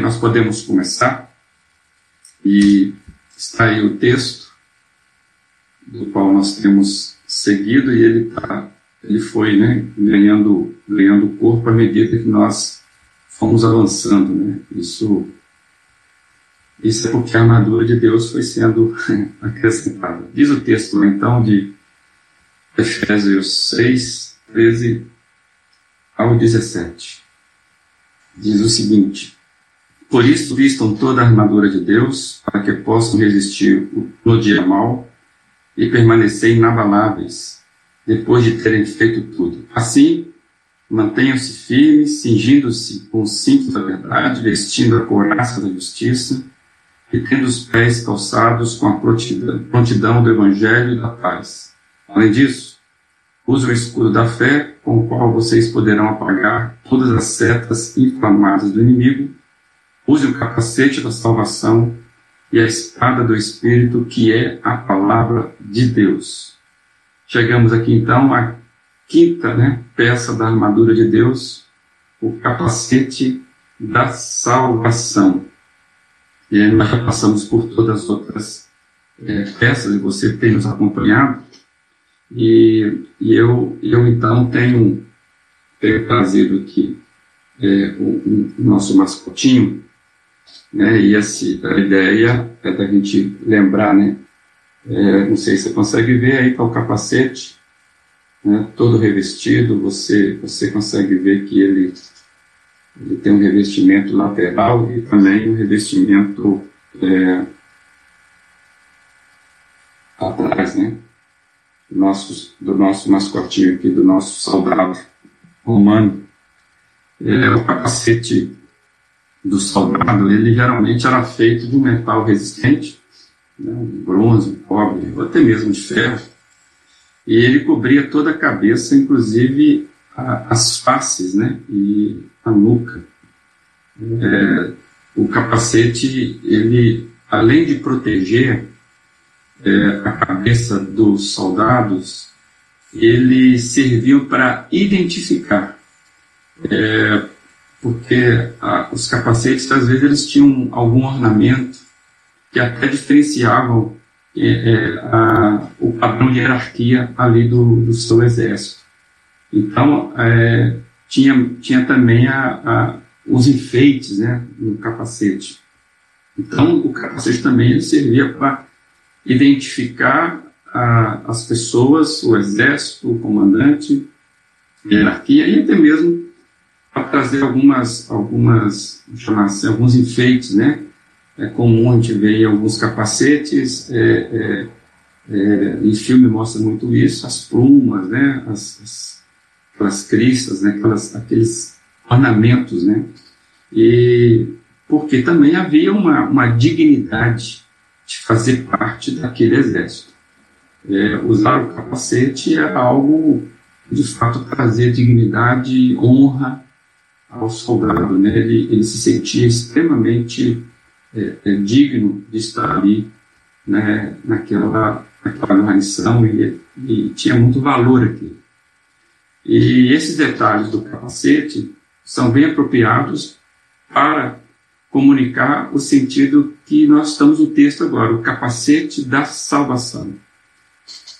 Nós podemos começar e está aí o texto do qual nós temos seguido e ele tá, ele foi né, ganhando ganhando corpo à medida que nós fomos avançando, né? Isso isso é porque a armadura de Deus foi sendo acrescentada. Diz o texto então de Efésios 6, 13 ao 17. Diz o seguinte: Por isso vistam toda a armadura de Deus, para que possam resistir no dia mal e permanecer inabaláveis, depois de terem feito tudo. Assim, mantenham-se firmes, cingindo-se com o cinto da verdade, vestindo a couraça da justiça e tendo os pés calçados com a prontidão, do Evangelho e da paz. Além disso, use o escudo da fé, com o qual vocês poderão apagar todas as setas inflamadas do inimigo. Use o capacete da salvação e a espada do Espírito, que é a palavra de Deus. Chegamos aqui então à quinta né, peça da armadura de Deus, o capacete da salvação. E nós já passamos por todas as outras é, peças e você tem nos acompanhado. E, e eu, eu então tenho, tenho trazido aqui é, o, o nosso mascotinho, né? E esse, a ideia é da gente lembrar, né? É, não sei se você consegue ver aí, tá o capacete, né? todo revestido, você, você consegue ver que ele, ele tem um revestimento lateral e também um revestimento é, atrás, né? Do nosso, do nosso mascotinho aqui, do nosso soldado romano. É, o capacete do soldado, ele geralmente era feito de um metal resistente, né, bronze, cobre, ou até mesmo de ferro, e ele cobria toda a cabeça, inclusive a, as faces, né, e a nuca. É, o capacete, ele, além de proteger é, a cabeça dos soldados, ele serviu para identificar é, porque ah, os capacetes, às vezes, eles tinham algum ornamento que até diferenciavam é, é, a, o padrão de hierarquia ali do, do seu exército. Então, é, tinha, tinha também a, a, os enfeites né, no capacete. Então, o capacete também servia para identificar a, as pessoas, o exército, o comandante, a hierarquia e até mesmo para trazer algumas, algumas, chamar assim, alguns enfeites, né? É comum a gente ver em alguns capacetes, é, é, é, em filme mostra muito isso, as plumas, né? As, as, aquelas cristas, né? Aquelas, aqueles ornamentos, né? E porque também havia uma, uma dignidade de fazer parte daquele exército. É, usar o capacete era algo de fato trazer dignidade, honra ao soldado, né? ele, ele se sentia extremamente é, é, digno de estar ali né, naquela, naquela guarnição e, e tinha muito valor aqui. E esses detalhes do capacete são bem apropriados para comunicar o sentido que nós estamos no texto agora, o capacete da salvação.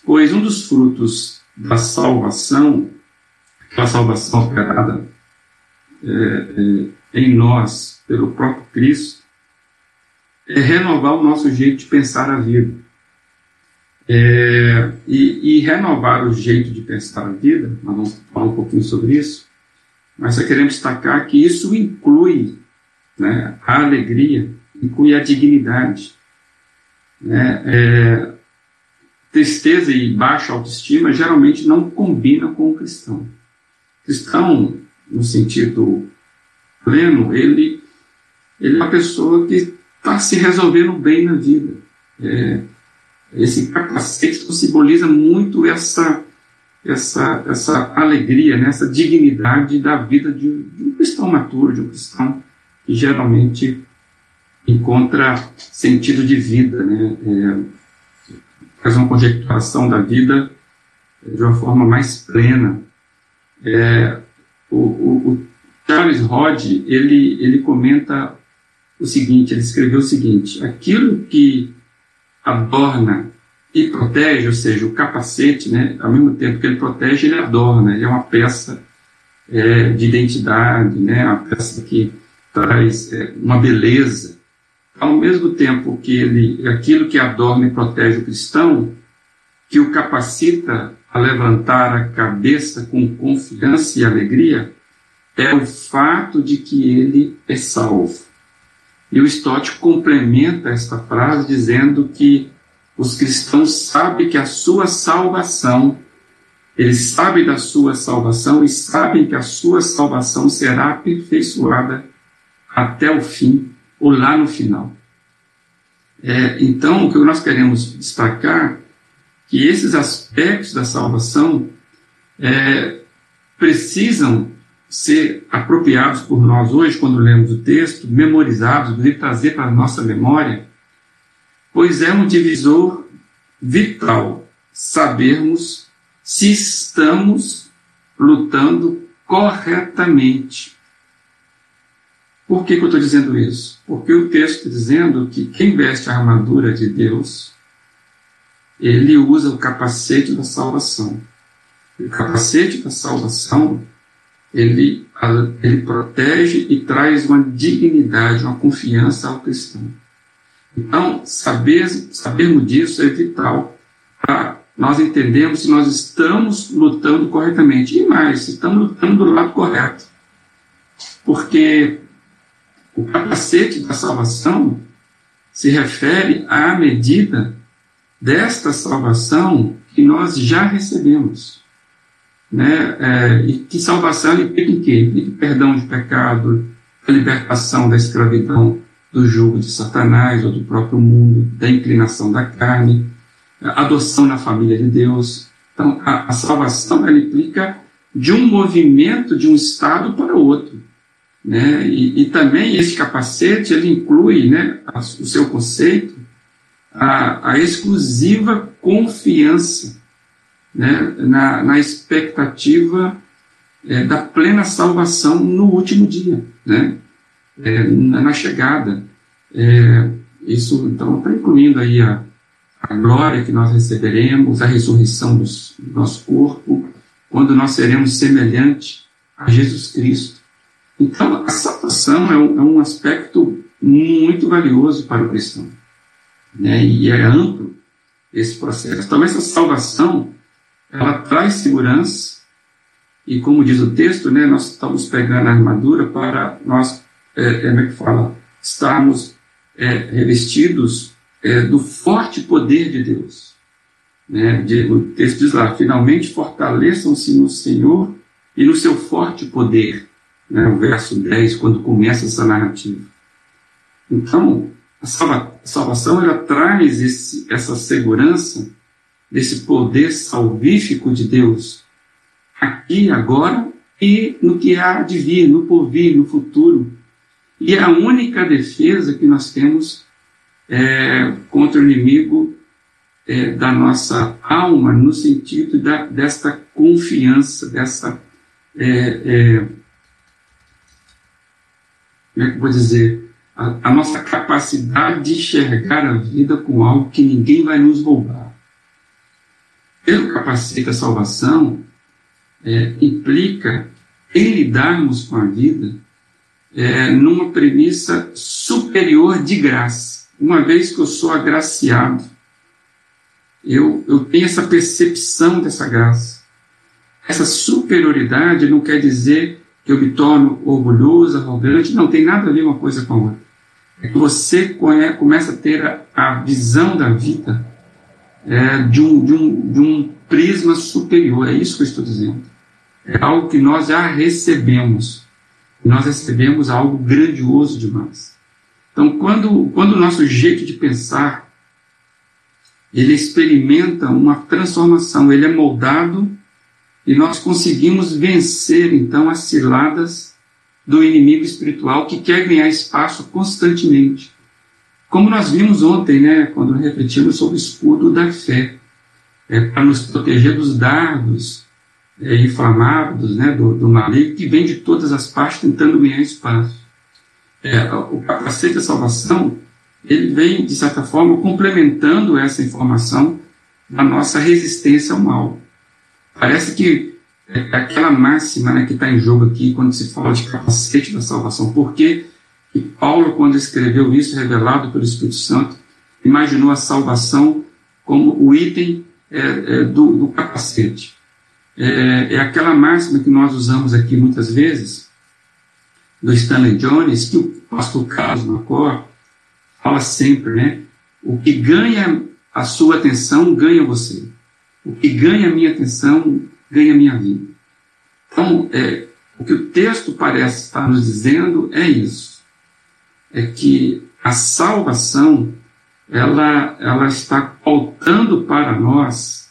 Pois um dos frutos da salvação, aquela salvação operada é, em nós pelo próprio Cristo é renovar o nosso jeito de pensar a vida. É, e, e, renovar o jeito de pensar a vida, nós vamos falar um pouquinho sobre isso, mas só queremos destacar que isso inclui né, a alegria, inclui a dignidade. Né, é, tristeza e baixa autoestima geralmente não combinam com o cristão. O cristão no sentido pleno, ele, ele é uma pessoa que está se resolvendo bem na vida. É, esse capacete simboliza muito essa, essa, essa alegria, né, essa dignidade da vida de, de um cristão maturo, de um cristão que geralmente encontra sentido de vida, né, é, faz uma conjecturação da vida de uma forma mais plena. É, o, o, o Charles Rod ele, ele comenta o seguinte, ele escreveu o seguinte, aquilo que adorna e protege, ou seja, o capacete, né, ao mesmo tempo que ele protege, ele adorna, ele é uma peça é, de identidade, né, uma peça que traz é, uma beleza. Ao mesmo tempo que ele, aquilo que adorna e protege o cristão, que o capacita a levantar a cabeça com confiança e alegria, é o fato de que ele é salvo. E o Stott complementa esta frase dizendo que os cristãos sabem que a sua salvação, eles sabem da sua salvação e sabem que a sua salvação será aperfeiçoada até o fim, ou lá no final. É, então, o que nós queremos destacar que esses aspectos da salvação é, precisam ser apropriados por nós hoje, quando lemos o texto, memorizados, de trazer para a nossa memória, pois é um divisor vital sabermos se estamos lutando corretamente. Por que, que eu estou dizendo isso? Porque o texto está dizendo que quem veste a armadura de Deus, ele usa o capacete da salvação. O capacete da salvação, ele, ele protege e traz uma dignidade, uma confiança ao cristão. Então, saber, sabermos disso é vital para nós entendermos se nós estamos lutando corretamente. E mais, se estamos lutando do lado correto. Porque o capacete da salvação se refere à medida desta salvação que nós já recebemos. Né? É, e que salvação implica em quê? Implica perdão de pecado, a libertação da escravidão, do jugo de Satanás ou do próprio mundo, da inclinação da carne, adoção na família de Deus. Então, a, a salvação ela implica de um movimento de um estado para outro. Né? E, e também esse capacete ele inclui né, a, o seu conceito, a, a exclusiva confiança né, na, na expectativa é, da plena salvação no último dia. Né? é, na chegada. É, isso então está incluindo aí a, a glória que nós receberemos, a ressurreição do nosso corpo, quando nós seremos semelhantes a Jesus Cristo. Então, a salvação é um, é um aspecto muito valioso para o cristão. Né? E é amplo esse processo. Então, essa salvação, ela traz segurança, e como diz o texto, né, nós estamos pegando a armadura para nós é, é, como é que fala, estarmos é, revestidos é, do forte poder de Deus. Né? De, o texto diz lá, finalmente fortaleçam-se no Senhor e no seu forte poder. Né? O verso 10, quando começa essa narrativa. Então, a, salva, a salvação ela traz esse, essa segurança desse poder salvífico de Deus aqui, agora e no que há de vir, no porvir, no futuro, e a única defesa que nós temos é, contra o inimigo é, da nossa alma, no sentido da, desta confiança, dessa. É, é, como é que eu vou dizer? A, a, nossa capacidade de enxergar a vida com algo que ninguém vai nos roubar. Pelo capacete da salvação, é, implica em lidarmos com a vida é, numa premissa superior de graça. Uma vez que eu sou agraciado, eu, eu tenho essa percepção dessa graça. Essa superioridade não quer dizer que eu me torno orgulhoso, arrogante, não tem nada a ver uma coisa com a outra. É que você começa a ter a, visão da vida é, de, um, de, um, de um prisma superior, é isso que eu estou dizendo. É algo que nós já recebemos nós recebemos algo grandioso demais. Então, quando, quando o nosso jeito de pensar ele experimenta uma transformação, ele é moldado e nós conseguimos vencer então as ciladas do inimigo espiritual que quer ganhar espaço constantemente. Como nós vimos ontem, né, quando refletimos sobre o escudo da fé, é para nos proteger dos dardos é, inflamados né, do, do maligno que vem de todas as partes tentando ganhar espaço. é, o capacete da salvação, ele vem, de certa forma, complementando essa informação da nossa resistência ao mal. Parece que é aquela máxima né, que está em jogo aqui quando se fala de capacete da salvação. Por que Paulo, quando escreveu isso, revelado pelo Espírito Santo, imaginou a salvação como o item é, é, do, do, capacete? É, é, aquela máxima que nós usamos aqui muitas vezes, do Stanley Jones, que o pastor Carlos Macor fala sempre, né? O que ganha a sua atenção ganha você. O que ganha a minha atenção ganha minha vida. Então, é, o que o texto parece estar nos dizendo é isso. É que a salvação, ela, ela está pautando para nós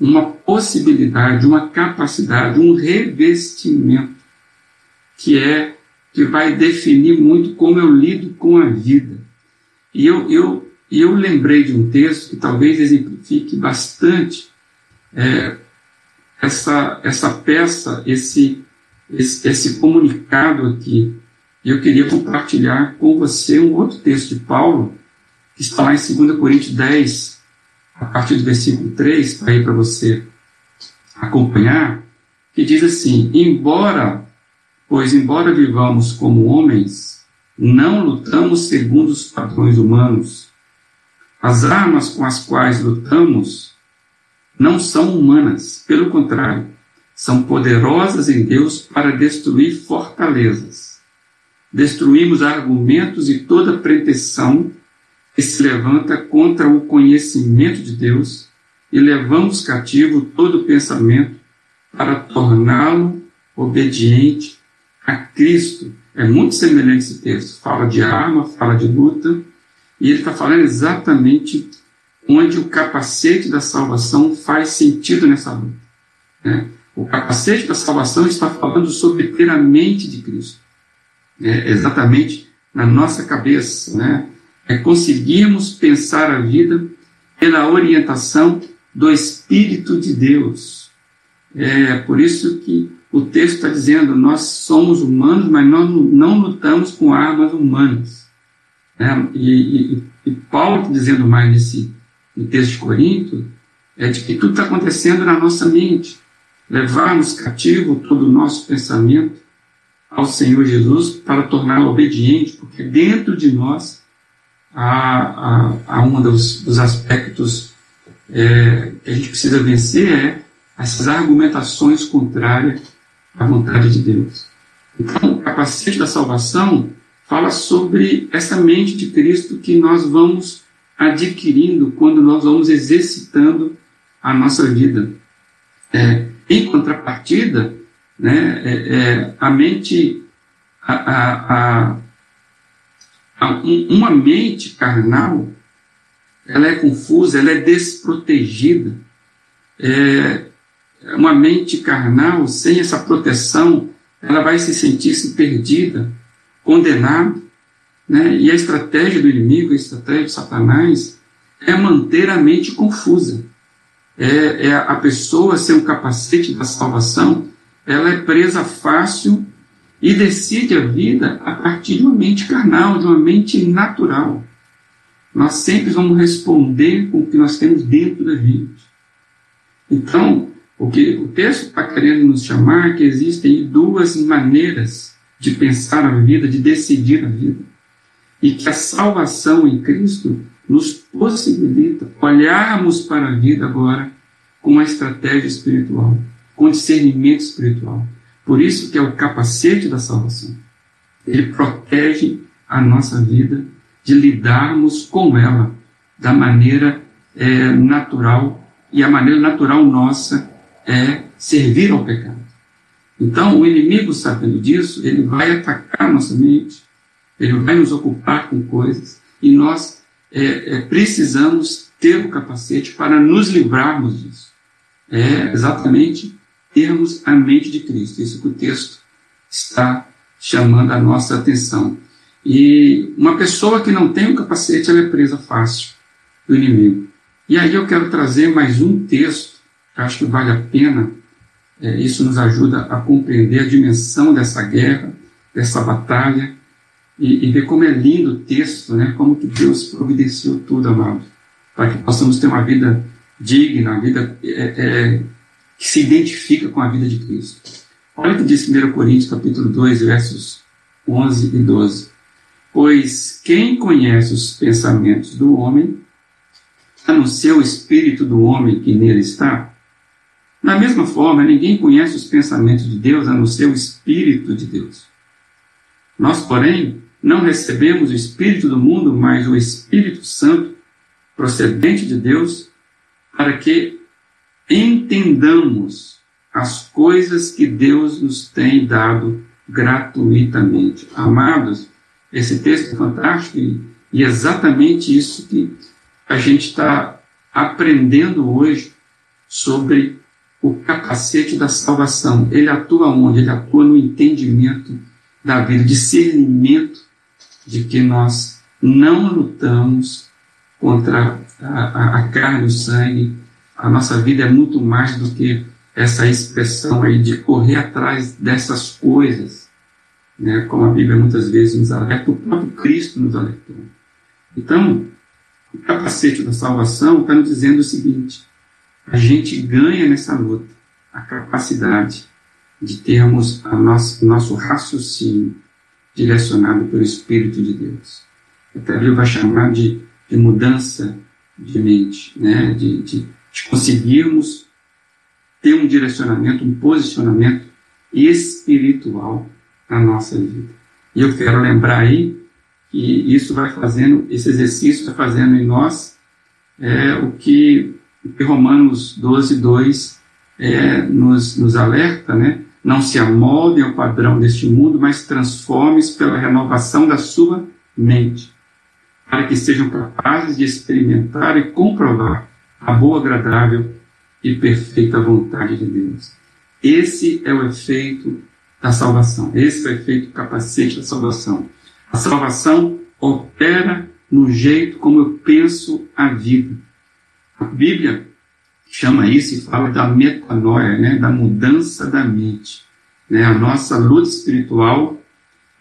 uma possibilidade, uma capacidade, um revestimento que é que vai definir muito como eu lido com a vida. E eu, eu, eu lembrei de um texto que talvez exemplifique bastante é, essa, essa peça, esse, esse, esse comunicado aqui. E eu queria compartilhar com você um outro texto de Paulo, que está lá em 2 Coríntios 10, a partir do versículo 3, para ir para você acompanhar, que diz assim: Embora, pois embora vivamos como homens, não lutamos segundo os padrões humanos. As armas com as quais lutamos não são humanas, pelo contrário, são poderosas em Deus para destruir fortalezas. Destruímos argumentos e toda pretensão que se levanta contra o conhecimento de Deus e levamos cativo todo pensamento para torná-lo obediente a Cristo. É muito semelhante esse texto. Fala de arma, fala de luta, e ele está falando exatamente onde o capacete da salvação faz sentido nessa luta. Né? O capacete da salvação está falando sobre ter a mente de Cristo, é, exatamente na nossa cabeça. Né? É conseguirmos pensar a vida pela orientação do Espírito de Deus. É por isso que o texto está dizendo: nós somos humanos, mas nós não lutamos com armas humanas. É, e, e, e Paulo está dizendo mais nesse no texto de Corinto, é de que tudo está acontecendo na nossa mente. Levarmos cativo todo o nosso pensamento ao Senhor Jesus para torná-lo obediente, porque dentro de nós há, há, há um dos, dos aspectos é, que a gente precisa vencer é essas argumentações contrárias à vontade de Deus. Então, o capacete da salvação fala sobre essa mente de Cristo que nós vamos adquirindo quando nós vamos exercitando a nossa vida. É, em contrapartida, né, é, é, a mente, a, a, a, uma mente carnal, ela é confusa, ela é desprotegida. É, uma mente carnal, sem essa proteção, ela vai se sentir -se perdida, condenada. Né? E a estratégia do inimigo, a estratégia de Satanás, é manter a mente confusa. É, é a pessoa ser um capacete da salvação, ela é presa fácil e decide a vida a partir de uma mente carnal, de uma mente natural. Nós sempre vamos responder com o que nós temos dentro da gente. Então, o que o texto está querendo nos chamar é que existem duas maneiras de pensar a vida, de decidir a vida e que a salvação em Cristo nos possibilita olharmos para a vida agora com uma estratégia espiritual, com discernimento espiritual. Por isso que é o capacete da salvação. Ele protege a nossa vida de lidarmos com ela da maneira é, natural e a maneira natural nossa é servir ao pecado. Então, o inimigo, sabendo disso, ele vai atacar nossa mente, ele vai nos ocupar com coisas e nós é, é, precisamos ter o capacete para nos livrarmos disso. É exatamente termos a mente de Cristo. Isso que o texto está chamando a nossa atenção. E uma pessoa que não tem o capacete, ela é presa fácil do inimigo. E aí eu quero trazer mais um texto, que acho que vale a pena, é, isso nos ajuda a compreender a dimensão dessa guerra, dessa batalha, e, e ver como é lindo o texto, né? como que Deus providenciou tudo, amado, para que possamos ter uma vida digna, uma vida é, é, que se identifica com a vida de Cristo. Olha o que diz 1 Coríntios capítulo 2, versos 11 e 12. Pois quem conhece os pensamentos do homem, a não ser o espírito do homem que nele está? Da mesma forma, ninguém conhece os pensamentos de Deus a não ser o espírito de Deus. Nós, porém, não recebemos o espírito do mundo, mas o Espírito Santo, procedente de Deus, para que entendamos as coisas que Deus nos tem dado gratuitamente. Amados, esse texto é fantástico e, e exatamente isso que a gente está aprendendo hoje sobre o capacete da salvação. Ele atua onde? Ele atua no entendimento da vida, discernimento de que nós não lutamos contra a, a, carne e o sangue. A nossa vida é muito mais do que essa expressão aí de correr atrás dessas coisas, né? como a Bíblia muitas vezes nos alerta, o próprio Cristo nos alertou. Então, o capacete da salvação está nos dizendo o seguinte: a gente ganha nessa luta a capacidade de termos a nosso, nosso raciocínio direcionado pelo Espírito de Deus. Até Bíblia vai chamar de, de mudança de mente, né? de, de, de conseguirmos ter um direcionamento, um posicionamento espiritual na nossa vida. E eu quero lembrar aí que isso vai fazendo, esse exercício vai fazendo em nós é, o, que, o que Romanos 12, 2 é, nos, nos alerta, né? Não se amoldem ao padrão deste mundo, mas transforme-se pela renovação da sua mente, para que sejam capazes de experimentar e comprovar a boa, agradável e perfeita vontade de Deus. Esse é o efeito da salvação. Esse é o efeito capacete da salvação. A salvação opera no jeito como eu penso a vida. A Bíblia chama isso e fala da metanoia, né, da mudança da mente. Né? A nossa luta espiritual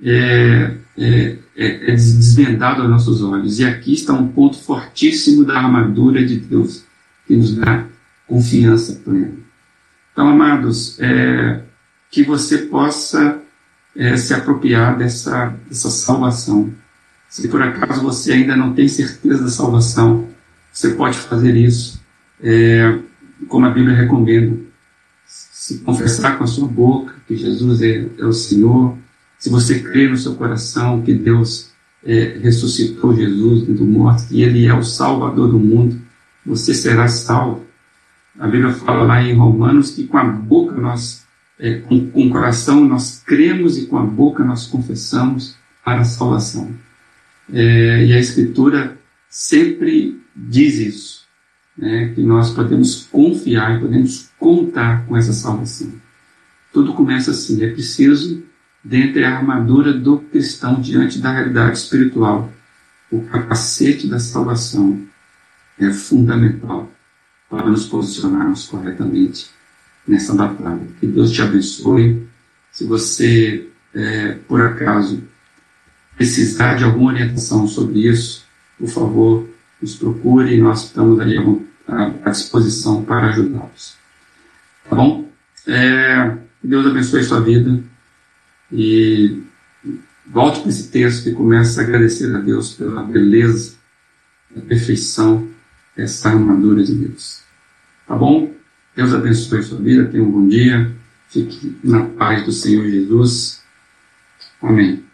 é, é, é, é desvendada aos nossos olhos. E aqui está um ponto fortíssimo da armadura de Deus, que nos dá confiança plena. Então, amados, é, que você possa é, se apropriar dessa, dessa salvação. Se por acaso você ainda não tem certeza da salvação, você pode fazer isso, é, como a Bíblia recomenda. Se confessar com a sua boca que Jesus é, é o Senhor, se você crer no seu coração que Deus é, ressuscitou Jesus do morto, que Ele é o Salvador do mundo, você será salvo. A Bíblia fala lá em Romanos que com a boca nós, é, com, com o coração nós cremos e com a boca nós confessamos para a salvação. É, e a Escritura sempre diz isso, né, que nós podemos confiar e podemos contar com essa salvação. Tudo começa assim, é preciso, dentre a armadura do cristão diante da realidade espiritual, o capacete da salvação é fundamental para nos posicionarmos corretamente nessa batalha. Que Deus te abençoe. Se você, é, por acaso, precisar de alguma orientação sobre isso, por favor, nos procure nós estamos aí à, disposição para ajudá-los. Tá bom? É, Deus abençoe sua vida e volte para esse texto e comece a agradecer a Deus pela beleza, a perfeição dessa armadura de Deus. Tá bom? Deus abençoe sua vida, tenha um bom dia, fique na paz do Senhor Jesus. Amém.